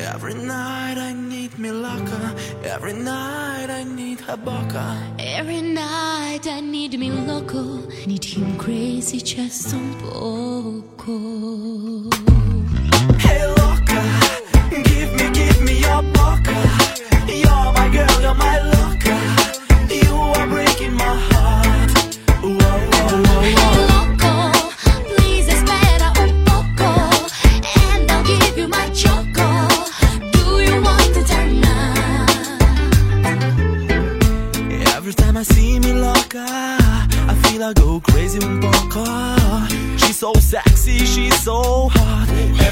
Every night I need locker. Every night I need boca. Every night I need me need him crazy just un poco. Hey I go crazy un poco. She's so sexy, she's so hot.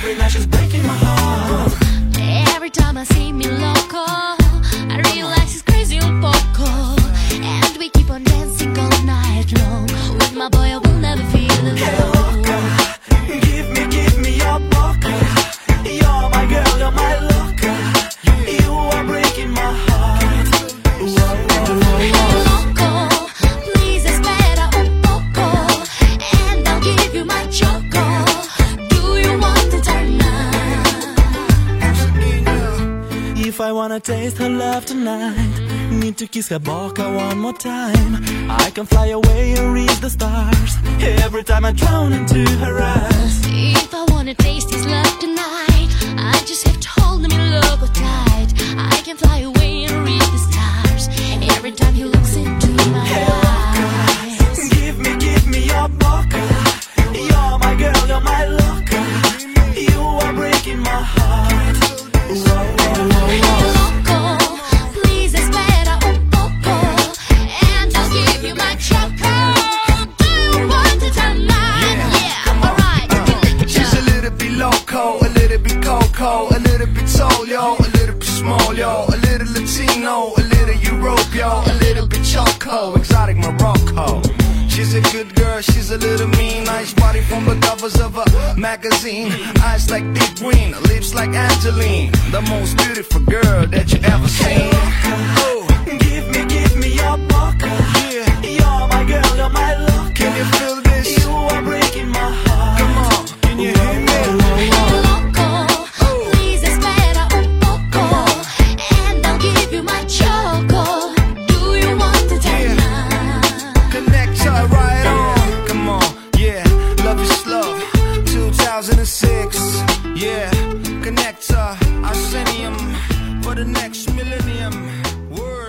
If I wanna taste her love tonight, need to kiss her boca one more time. I can fly away and reach the stars. Every time I drown into her eyes. If I wanna taste his love tonight, I just have to hold him in loco tight. I can fly away and reach the stars. Every time he looks into my eyes. Give me, give me your boca. You're my girl, you're my loca. You are breaking my heart. Whoa, Latino, a little Europe, yo, a little bit choco, exotic Morocco. She's a good girl, she's a little mean, nice body from the covers of a magazine, eyes like deep green, lips like Angeline, the most beautiful girl that you ever seen. for the next millennium. Word.